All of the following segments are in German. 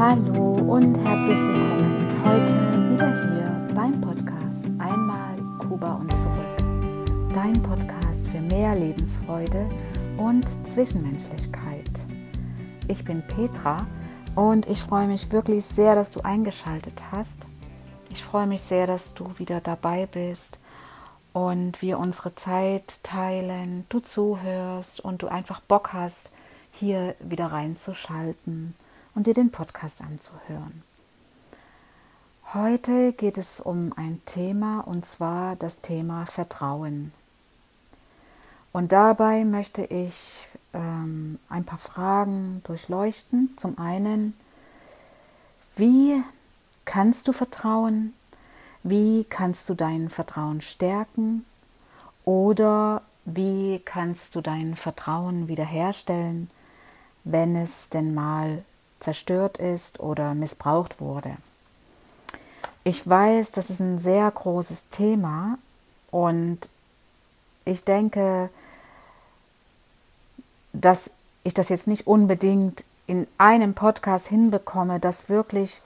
Hallo und herzlich willkommen heute wieder hier beim Podcast Einmal Kuba und zurück. Dein Podcast für mehr Lebensfreude und Zwischenmenschlichkeit. Ich bin Petra und ich freue mich wirklich sehr, dass du eingeschaltet hast. Ich freue mich sehr, dass du wieder dabei bist und wir unsere Zeit teilen, du zuhörst und du einfach Bock hast, hier wieder reinzuschalten und dir den Podcast anzuhören. Heute geht es um ein Thema und zwar das Thema Vertrauen. Und dabei möchte ich ähm, ein paar Fragen durchleuchten. Zum einen, wie kannst du vertrauen? Wie kannst du dein Vertrauen stärken? Oder wie kannst du dein Vertrauen wiederherstellen, wenn es denn mal zerstört ist oder missbraucht wurde? Ich weiß, das ist ein sehr großes Thema und ich denke, dass ich das jetzt nicht unbedingt in einem Podcast hinbekomme, das wirklich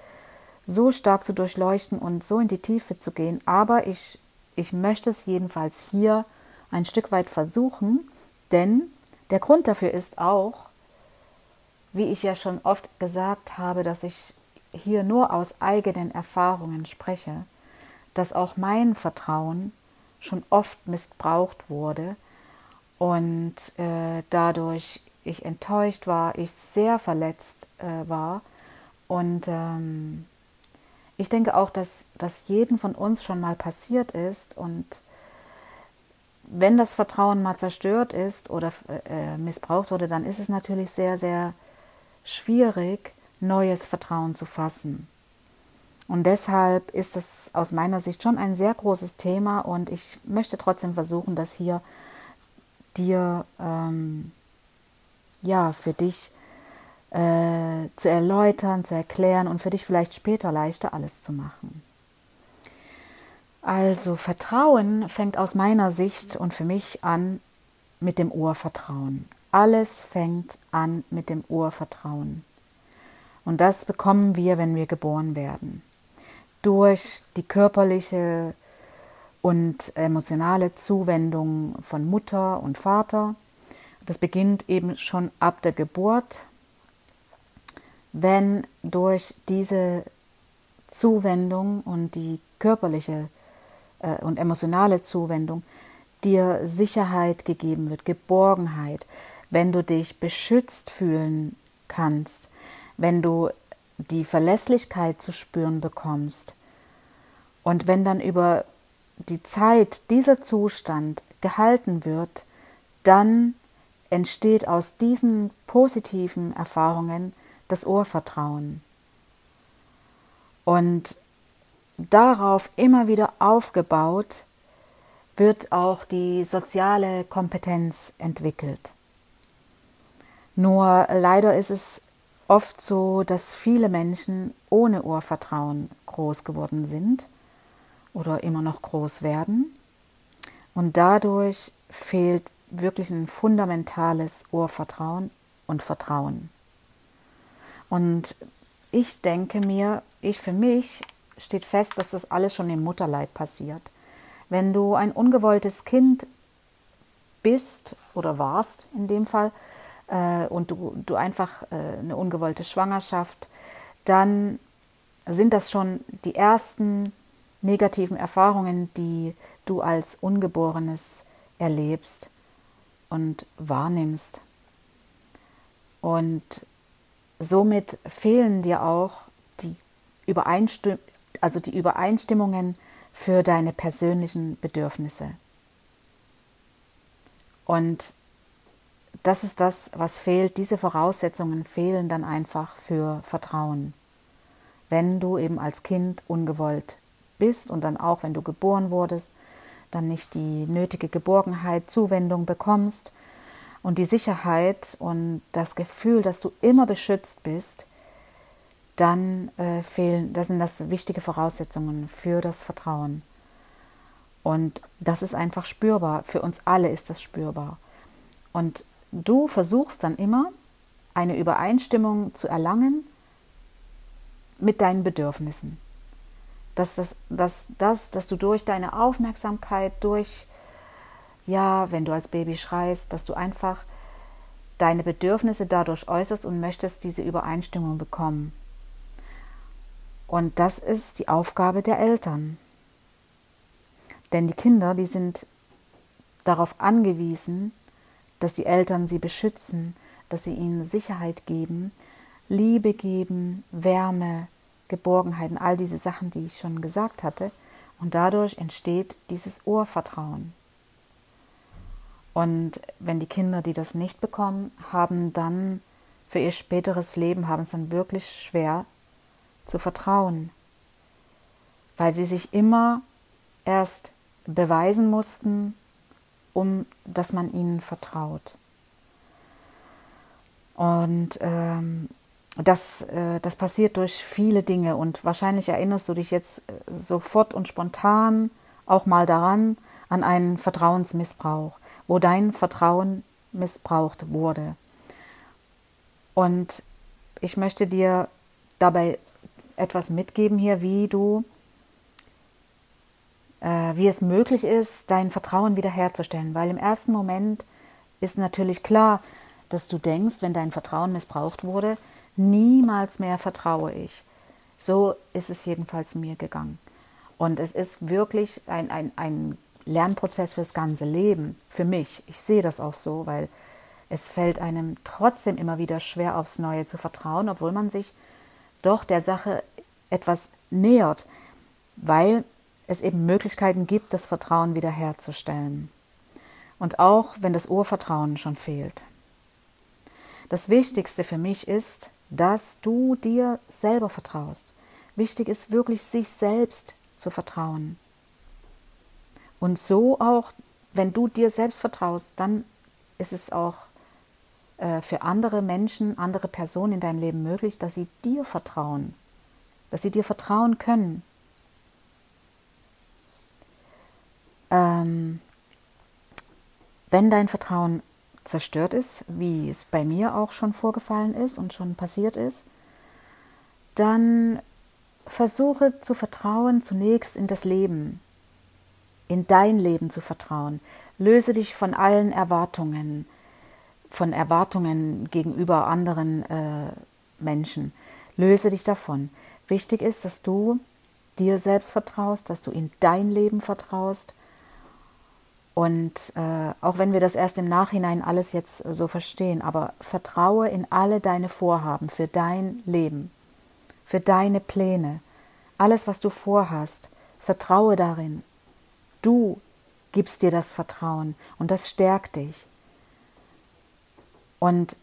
so stark zu durchleuchten und so in die Tiefe zu gehen. Aber ich, ich möchte es jedenfalls hier ein Stück weit versuchen, denn der Grund dafür ist auch, wie ich ja schon oft gesagt habe, dass ich hier nur aus eigenen Erfahrungen spreche, dass auch mein Vertrauen schon oft missbraucht wurde und äh, dadurch ich enttäuscht war, ich sehr verletzt äh, war. Und ähm, ich denke auch, dass das jedem von uns schon mal passiert ist und wenn das Vertrauen mal zerstört ist oder äh, missbraucht wurde, dann ist es natürlich sehr, sehr schwierig, neues Vertrauen zu fassen. Und deshalb ist es aus meiner Sicht schon ein sehr großes Thema und ich möchte trotzdem versuchen, das hier dir ähm, ja für dich äh, zu erläutern, zu erklären und für dich vielleicht später leichter alles zu machen. Also Vertrauen fängt aus meiner Sicht und für mich an mit dem Urvertrauen. Alles fängt an mit dem Urvertrauen. Und das bekommen wir, wenn wir geboren werden. Durch die körperliche und emotionale Zuwendung von Mutter und Vater. Das beginnt eben schon ab der Geburt wenn durch diese Zuwendung und die körperliche äh, und emotionale Zuwendung dir Sicherheit gegeben wird, Geborgenheit, wenn du dich beschützt fühlen kannst, wenn du die Verlässlichkeit zu spüren bekommst und wenn dann über die Zeit dieser Zustand gehalten wird, dann entsteht aus diesen positiven Erfahrungen das Urvertrauen. Und darauf immer wieder aufgebaut wird auch die soziale Kompetenz entwickelt. Nur leider ist es oft so, dass viele Menschen ohne Urvertrauen groß geworden sind oder immer noch groß werden. Und dadurch fehlt wirklich ein fundamentales Urvertrauen und Vertrauen. Und ich denke mir, ich für mich steht fest, dass das alles schon im Mutterleib passiert. Wenn du ein ungewolltes Kind bist oder warst in dem Fall äh, und du, du einfach äh, eine ungewollte Schwangerschaft, dann sind das schon die ersten negativen Erfahrungen, die du als Ungeborenes erlebst und wahrnimmst. Und somit fehlen dir auch die, Übereinstimm also die Übereinstimmungen für deine persönlichen Bedürfnisse. Und das ist das, was fehlt. Diese Voraussetzungen fehlen dann einfach für Vertrauen. Wenn du eben als Kind ungewollt bist und dann auch, wenn du geboren wurdest, dann nicht die nötige Geborgenheit, Zuwendung bekommst, und die Sicherheit und das Gefühl, dass du immer beschützt bist, dann äh, fehlen, das sind das wichtige Voraussetzungen für das Vertrauen. Und das ist einfach spürbar. Für uns alle ist das spürbar. Und du versuchst dann immer, eine Übereinstimmung zu erlangen mit deinen Bedürfnissen. Dass, das, dass, dass, dass du durch deine Aufmerksamkeit, durch, ja, wenn du als Baby schreist, dass du einfach deine Bedürfnisse dadurch äußerst und möchtest diese Übereinstimmung bekommen. Und das ist die Aufgabe der Eltern. Denn die Kinder, die sind darauf angewiesen, dass die Eltern sie beschützen, dass sie ihnen Sicherheit geben, Liebe geben, Wärme, Geborgenheit und all diese Sachen, die ich schon gesagt hatte. Und dadurch entsteht dieses Urvertrauen. Und wenn die Kinder, die das nicht bekommen, haben dann für ihr späteres Leben, haben es dann wirklich schwer zu vertrauen, weil sie sich immer erst beweisen mussten, um dass man ihnen vertraut. Und ähm, das, äh, das passiert durch viele Dinge und wahrscheinlich erinnerst du dich jetzt äh, sofort und spontan auch mal daran, an einen Vertrauensmissbrauch, wo dein Vertrauen missbraucht wurde. Und ich möchte dir dabei etwas mitgeben hier, wie du wie es möglich ist, dein Vertrauen wiederherzustellen. Weil im ersten Moment ist natürlich klar, dass du denkst, wenn dein Vertrauen missbraucht wurde, niemals mehr vertraue ich. So ist es jedenfalls mir gegangen. Und es ist wirklich ein, ein, ein Lernprozess fürs ganze Leben, für mich. Ich sehe das auch so, weil es fällt einem trotzdem immer wieder schwer aufs Neue zu vertrauen, obwohl man sich doch der Sache etwas nähert, weil es eben Möglichkeiten gibt, das Vertrauen wiederherzustellen. Und auch wenn das Urvertrauen schon fehlt. Das Wichtigste für mich ist, dass du dir selber vertraust. Wichtig ist wirklich, sich selbst zu vertrauen. Und so auch, wenn du dir selbst vertraust, dann ist es auch äh, für andere Menschen, andere Personen in deinem Leben möglich, dass sie dir vertrauen, dass sie dir vertrauen können, Ähm, wenn dein Vertrauen zerstört ist, wie es bei mir auch schon vorgefallen ist und schon passiert ist, dann versuche zu vertrauen zunächst in das Leben, in dein Leben zu vertrauen. Löse dich von allen Erwartungen, von Erwartungen gegenüber anderen äh, Menschen. Löse dich davon. Wichtig ist, dass du dir selbst vertraust, dass du in dein Leben vertraust und äh, auch wenn wir das erst im Nachhinein alles jetzt so verstehen, aber vertraue in alle deine Vorhaben für dein Leben, für deine Pläne, alles, was du vorhast, vertraue darin. Du gibst dir das Vertrauen und das stärkt dich. Und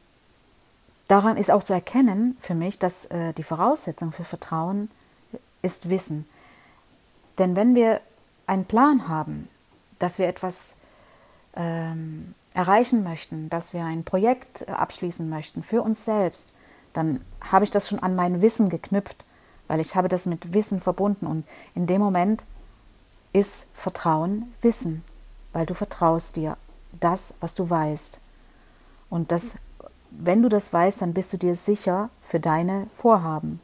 daran ist auch zu erkennen für mich, dass äh, die Voraussetzung für Vertrauen ist Wissen. Denn wenn wir einen Plan haben, dass wir etwas ähm, erreichen möchten, dass wir ein Projekt äh, abschließen möchten für uns selbst, dann habe ich das schon an mein Wissen geknüpft, weil ich habe das mit Wissen verbunden und in dem Moment ist Vertrauen Wissen, weil du vertraust dir das, was du weißt. Und das, wenn du das weißt, dann bist du dir sicher für deine Vorhaben.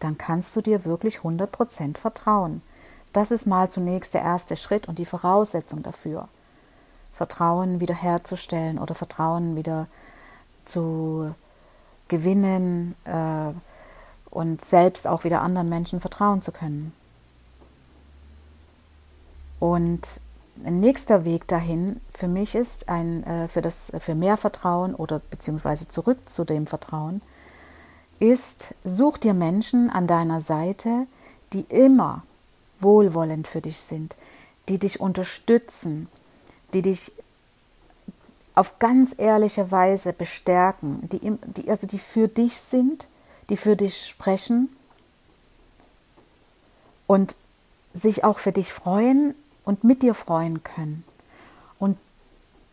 Dann kannst du dir wirklich 100% vertrauen. Das ist mal zunächst der erste Schritt und die Voraussetzung dafür. Vertrauen wiederherzustellen oder Vertrauen wieder zu gewinnen äh, und selbst auch wieder anderen Menschen vertrauen zu können. Und ein nächster Weg dahin für mich ist ein äh, für das für mehr Vertrauen oder beziehungsweise zurück zu dem Vertrauen ist such dir Menschen an deiner Seite, die immer wohlwollend für dich sind, die dich unterstützen, die dich auf ganz ehrliche Weise bestärken, die, die, also die für dich sind, die für dich sprechen und sich auch für dich freuen und mit dir freuen können und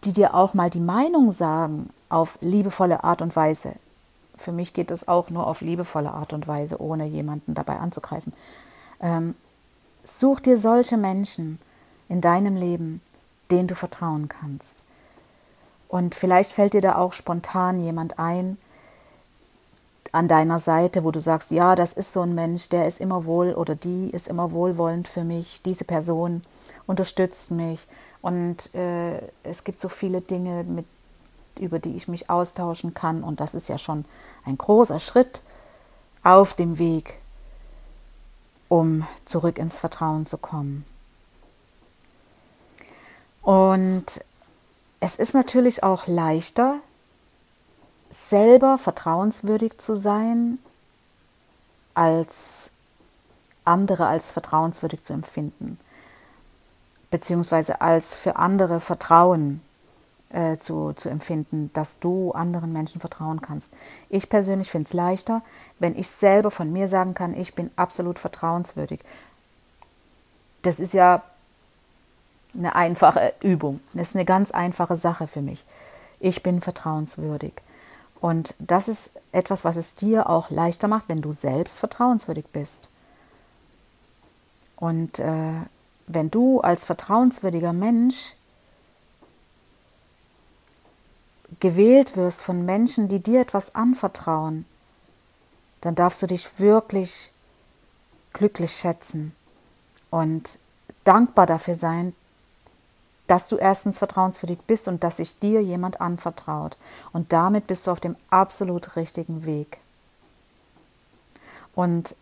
die dir auch mal die Meinung sagen auf liebevolle Art und Weise. Für mich geht es auch nur auf liebevolle Art und Weise, ohne jemanden dabei anzugreifen. Ähm, Such dir solche Menschen in deinem Leben, denen du vertrauen kannst. Und vielleicht fällt dir da auch spontan jemand ein, an deiner Seite, wo du sagst, ja, das ist so ein Mensch, der ist immer wohl oder die ist immer wohlwollend für mich, diese Person unterstützt mich und äh, es gibt so viele Dinge, mit, über die ich mich austauschen kann und das ist ja schon ein großer Schritt auf dem Weg, um zurück ins Vertrauen zu kommen. Und es ist natürlich auch leichter, selber vertrauenswürdig zu sein, als andere als vertrauenswürdig zu empfinden, beziehungsweise als für andere Vertrauen äh, zu, zu empfinden, dass du anderen Menschen vertrauen kannst. Ich persönlich finde es leichter, wenn ich selber von mir sagen kann, ich bin absolut vertrauenswürdig. Das ist ja eine einfache Übung. Das ist eine ganz einfache Sache für mich. Ich bin vertrauenswürdig. Und das ist etwas, was es dir auch leichter macht, wenn du selbst vertrauenswürdig bist. Und äh, wenn du als vertrauenswürdiger Mensch gewählt wirst von Menschen, die dir etwas anvertrauen, dann darfst du dich wirklich glücklich schätzen und dankbar dafür sein, dass du erstens vertrauenswürdig bist und dass sich dir jemand anvertraut. Und damit bist du auf dem absolut richtigen Weg. Und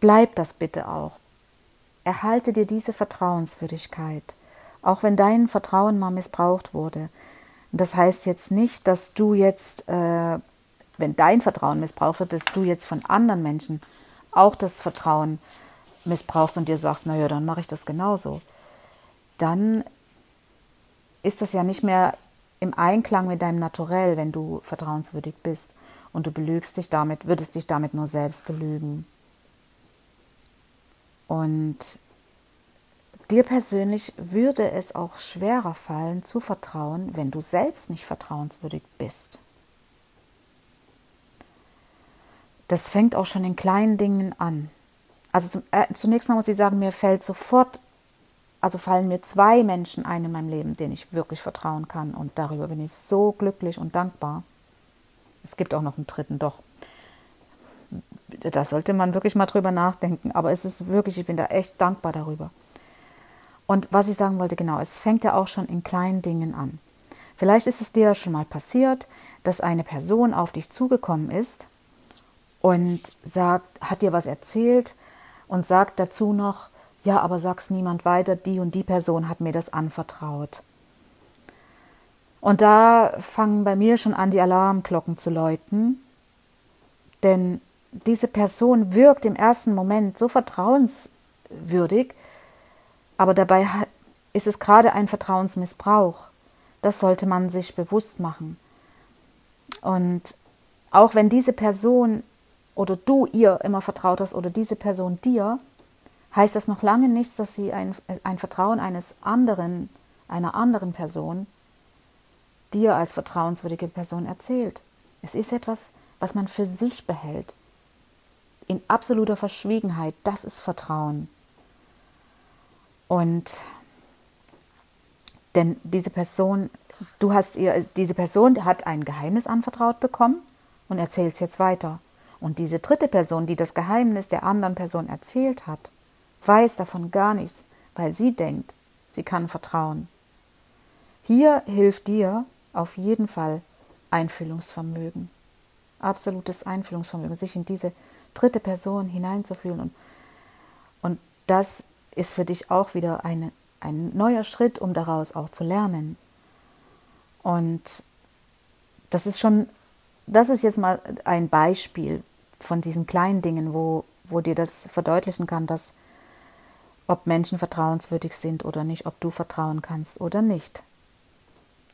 bleib das bitte auch. Erhalte dir diese Vertrauenswürdigkeit, auch wenn dein Vertrauen mal missbraucht wurde. Das heißt jetzt nicht, dass du jetzt, äh, wenn dein Vertrauen missbraucht wird, dass du jetzt von anderen Menschen auch das Vertrauen missbrauchst und dir sagst, naja, dann mache ich das genauso dann ist das ja nicht mehr im Einklang mit deinem Naturell, wenn du vertrauenswürdig bist und du belügst dich damit, würdest dich damit nur selbst belügen. Und dir persönlich würde es auch schwerer fallen zu vertrauen, wenn du selbst nicht vertrauenswürdig bist. Das fängt auch schon in kleinen Dingen an. Also zum, äh, zunächst mal muss ich sagen, mir fällt sofort also fallen mir zwei Menschen ein in meinem Leben, denen ich wirklich vertrauen kann. Und darüber bin ich so glücklich und dankbar. Es gibt auch noch einen dritten, doch. Da sollte man wirklich mal drüber nachdenken. Aber es ist wirklich, ich bin da echt dankbar darüber. Und was ich sagen wollte, genau, es fängt ja auch schon in kleinen Dingen an. Vielleicht ist es dir schon mal passiert, dass eine Person auf dich zugekommen ist und sagt, hat dir was erzählt und sagt dazu noch, ja, aber sag's niemand weiter, die und die Person hat mir das anvertraut. Und da fangen bei mir schon an, die Alarmglocken zu läuten, denn diese Person wirkt im ersten Moment so vertrauenswürdig, aber dabei ist es gerade ein Vertrauensmissbrauch. Das sollte man sich bewusst machen. Und auch wenn diese Person oder du ihr immer vertraut hast oder diese Person dir, heißt das noch lange nicht, dass sie ein, ein Vertrauen eines anderen, einer anderen Person dir als vertrauenswürdige Person erzählt. Es ist etwas, was man für sich behält. In absoluter Verschwiegenheit, das ist Vertrauen. Und denn diese Person, du hast ihr, diese Person hat ein Geheimnis anvertraut bekommen und erzählt es jetzt weiter. Und diese dritte Person, die das Geheimnis der anderen Person erzählt hat, weiß davon gar nichts, weil sie denkt, sie kann vertrauen. Hier hilft dir auf jeden Fall Einfühlungsvermögen. Absolutes Einfühlungsvermögen, sich in diese dritte Person hineinzufühlen. Und, und das ist für dich auch wieder eine, ein neuer Schritt, um daraus auch zu lernen. Und das ist schon, das ist jetzt mal ein Beispiel von diesen kleinen Dingen, wo, wo dir das verdeutlichen kann, dass ob Menschen vertrauenswürdig sind oder nicht, ob du vertrauen kannst oder nicht.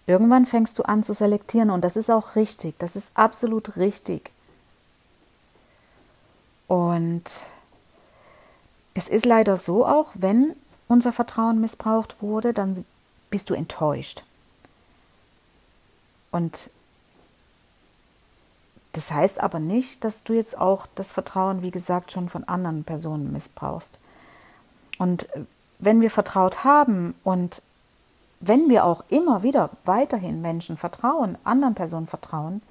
Irgendwann fängst du an zu selektieren und das ist auch richtig, das ist absolut richtig. Und es ist leider so auch, wenn unser Vertrauen missbraucht wurde, dann bist du enttäuscht. Und das heißt aber nicht, dass du jetzt auch das Vertrauen, wie gesagt, schon von anderen Personen missbrauchst. Und wenn wir vertraut haben und wenn wir auch immer wieder weiterhin Menschen vertrauen, anderen Personen vertrauen,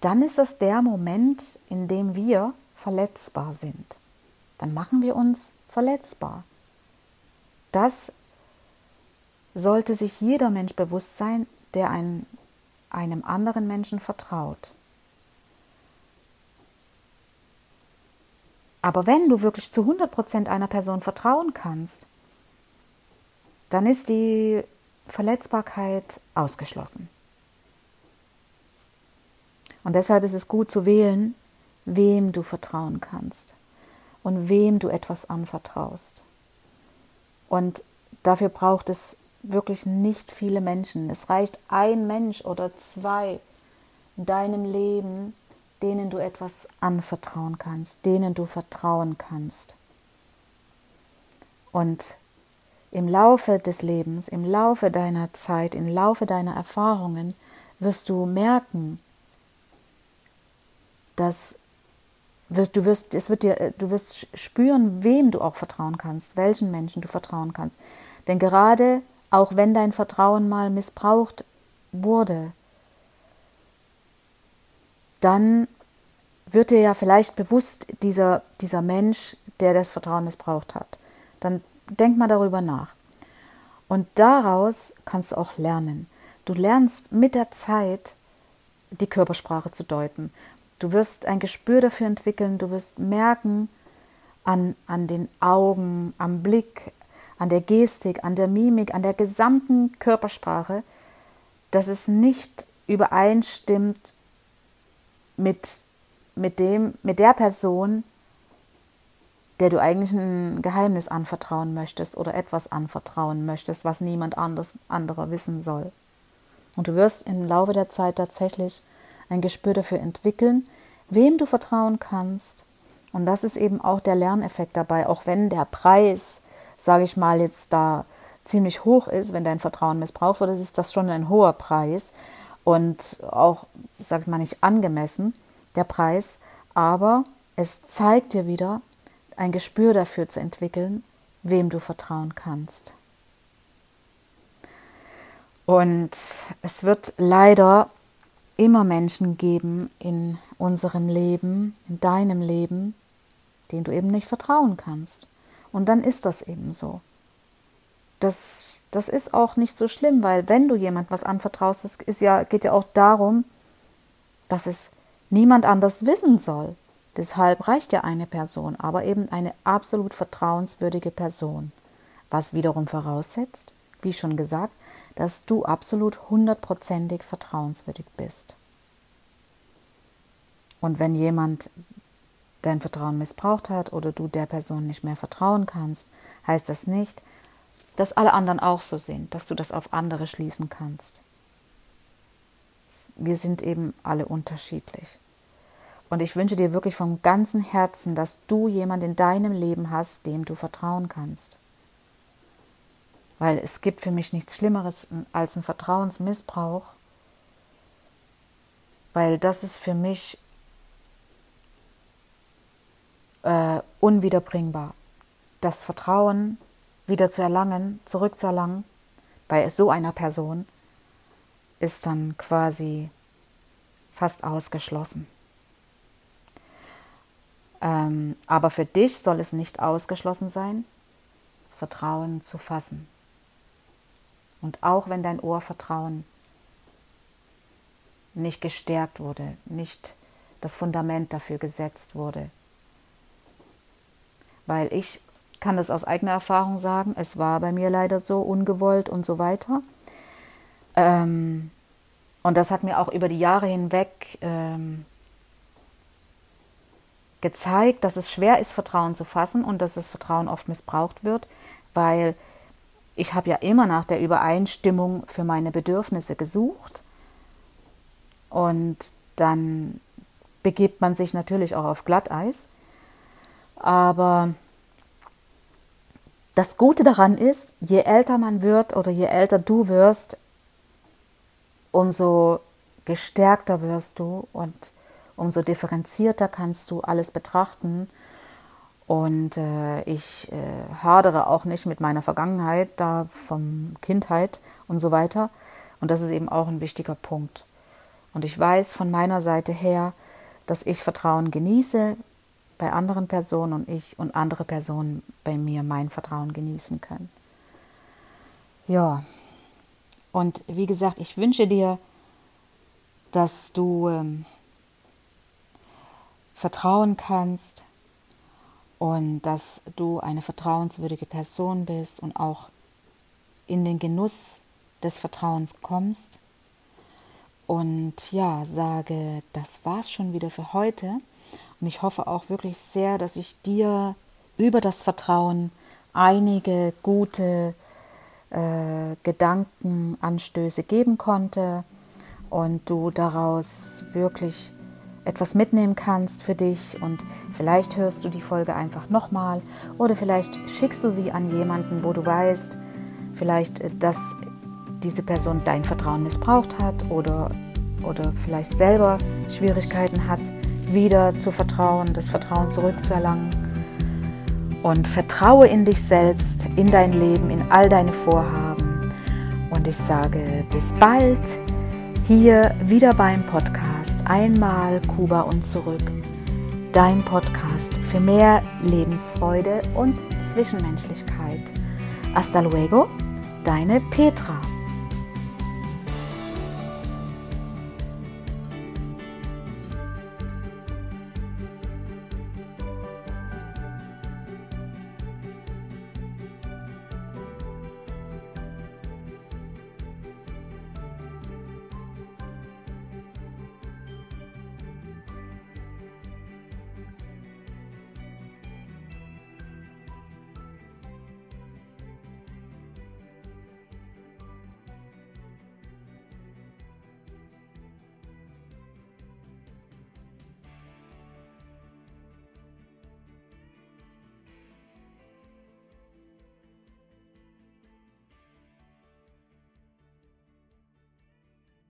dann ist das der Moment, in dem wir verletzbar sind. Dann machen wir uns verletzbar. Das sollte sich jeder Mensch bewusst sein, der ein, einem anderen Menschen vertraut. Aber wenn du wirklich zu 100% einer Person vertrauen kannst, dann ist die Verletzbarkeit ausgeschlossen. Und deshalb ist es gut zu wählen, wem du vertrauen kannst und wem du etwas anvertraust. Und dafür braucht es wirklich nicht viele Menschen. Es reicht ein Mensch oder zwei in deinem Leben, denen du etwas anvertrauen kannst, denen du vertrauen kannst. Und im Laufe des Lebens, im Laufe deiner Zeit, im Laufe deiner Erfahrungen wirst du merken, dass wirst, du wirst, es wird dir, du wirst spüren, wem du auch vertrauen kannst, welchen Menschen du vertrauen kannst. Denn gerade auch wenn dein Vertrauen mal missbraucht wurde, dann wird dir ja vielleicht bewusst dieser, dieser Mensch, der das Vertrauen missbraucht hat. Dann denk mal darüber nach. Und daraus kannst du auch lernen. Du lernst mit der Zeit die Körpersprache zu deuten. Du wirst ein Gespür dafür entwickeln, du wirst merken an, an den Augen, am Blick, an der Gestik, an der Mimik, an der gesamten Körpersprache, dass es nicht übereinstimmt mit, mit, dem, mit der Person, der du eigentlich ein Geheimnis anvertrauen möchtest oder etwas anvertrauen möchtest, was niemand anders, anderer wissen soll. Und du wirst im Laufe der Zeit tatsächlich ein Gespür dafür entwickeln, wem du vertrauen kannst. Und das ist eben auch der Lerneffekt dabei, auch wenn der Preis, sage ich mal, jetzt da ziemlich hoch ist, wenn dein Vertrauen missbraucht wird, ist das schon ein hoher Preis und auch, sage ich mal, nicht angemessen, der Preis. Aber es zeigt dir wieder, ein Gespür dafür zu entwickeln, wem du vertrauen kannst. Und es wird leider immer Menschen geben in unserem Leben, in deinem Leben, denen du eben nicht vertrauen kannst. Und dann ist das eben so. Das, das ist auch nicht so schlimm, weil wenn du jemand was anvertraust, es ist ja, geht ja auch darum, dass es niemand anders wissen soll. Deshalb reicht ja eine Person, aber eben eine absolut vertrauenswürdige Person, was wiederum voraussetzt, wie schon gesagt, dass du absolut hundertprozentig vertrauenswürdig bist. Und wenn jemand dein Vertrauen missbraucht hat oder du der Person nicht mehr vertrauen kannst, heißt das nicht, dass alle anderen auch so sind, dass du das auf andere schließen kannst. Wir sind eben alle unterschiedlich. Und ich wünsche dir wirklich vom ganzen Herzen, dass du jemand in deinem Leben hast, dem du vertrauen kannst. Weil es gibt für mich nichts Schlimmeres als ein Vertrauensmissbrauch. Weil das ist für mich äh, unwiederbringbar. Das Vertrauen wieder zu erlangen, zurückzuerlangen bei so einer Person, ist dann quasi fast ausgeschlossen. Ähm, aber für dich soll es nicht ausgeschlossen sein, Vertrauen zu fassen. Und auch wenn dein Ohrvertrauen nicht gestärkt wurde, nicht das Fundament dafür gesetzt wurde. Weil ich kann das aus eigener Erfahrung sagen, es war bei mir leider so ungewollt und so weiter. Ähm, und das hat mir auch über die Jahre hinweg ähm, gezeigt, dass es schwer ist, Vertrauen zu fassen und dass das Vertrauen oft missbraucht wird, weil ich habe ja immer nach der Übereinstimmung für meine Bedürfnisse gesucht und dann begibt man sich natürlich auch auf Glatteis. Aber das Gute daran ist, je älter man wird oder je älter du wirst, umso gestärkter wirst du und umso differenzierter kannst du alles betrachten. Und äh, ich äh, hadere auch nicht mit meiner Vergangenheit, da von Kindheit und so weiter. Und das ist eben auch ein wichtiger Punkt. Und ich weiß von meiner Seite her, dass ich Vertrauen genieße bei anderen Personen und ich und andere Personen bei mir mein Vertrauen genießen können. Ja, und wie gesagt, ich wünsche dir, dass du ähm, vertrauen kannst und dass du eine vertrauenswürdige Person bist und auch in den Genuss des Vertrauens kommst. Und ja, sage, das war's schon wieder für heute. Und ich hoffe auch wirklich sehr, dass ich dir über das Vertrauen einige gute äh, Gedankenanstöße geben konnte und du daraus wirklich etwas mitnehmen kannst für dich und vielleicht hörst du die Folge einfach nochmal oder vielleicht schickst du sie an jemanden, wo du weißt, vielleicht, äh, dass diese Person dein Vertrauen missbraucht hat oder, oder vielleicht selber Schwierigkeiten hat, wieder zu vertrauen, das Vertrauen zurückzuerlangen. Und vertraue in dich selbst, in dein Leben, in all deine Vorhaben. Und ich sage bis bald hier wieder beim Podcast Einmal Kuba und zurück. Dein Podcast für mehr Lebensfreude und Zwischenmenschlichkeit. Hasta luego, deine Petra.